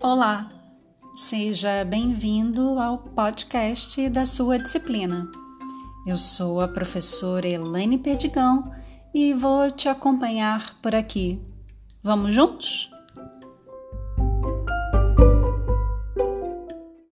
Olá, seja bem-vindo ao podcast da sua disciplina. Eu sou a professora Elaine Perdigão e vou te acompanhar por aqui. Vamos juntos?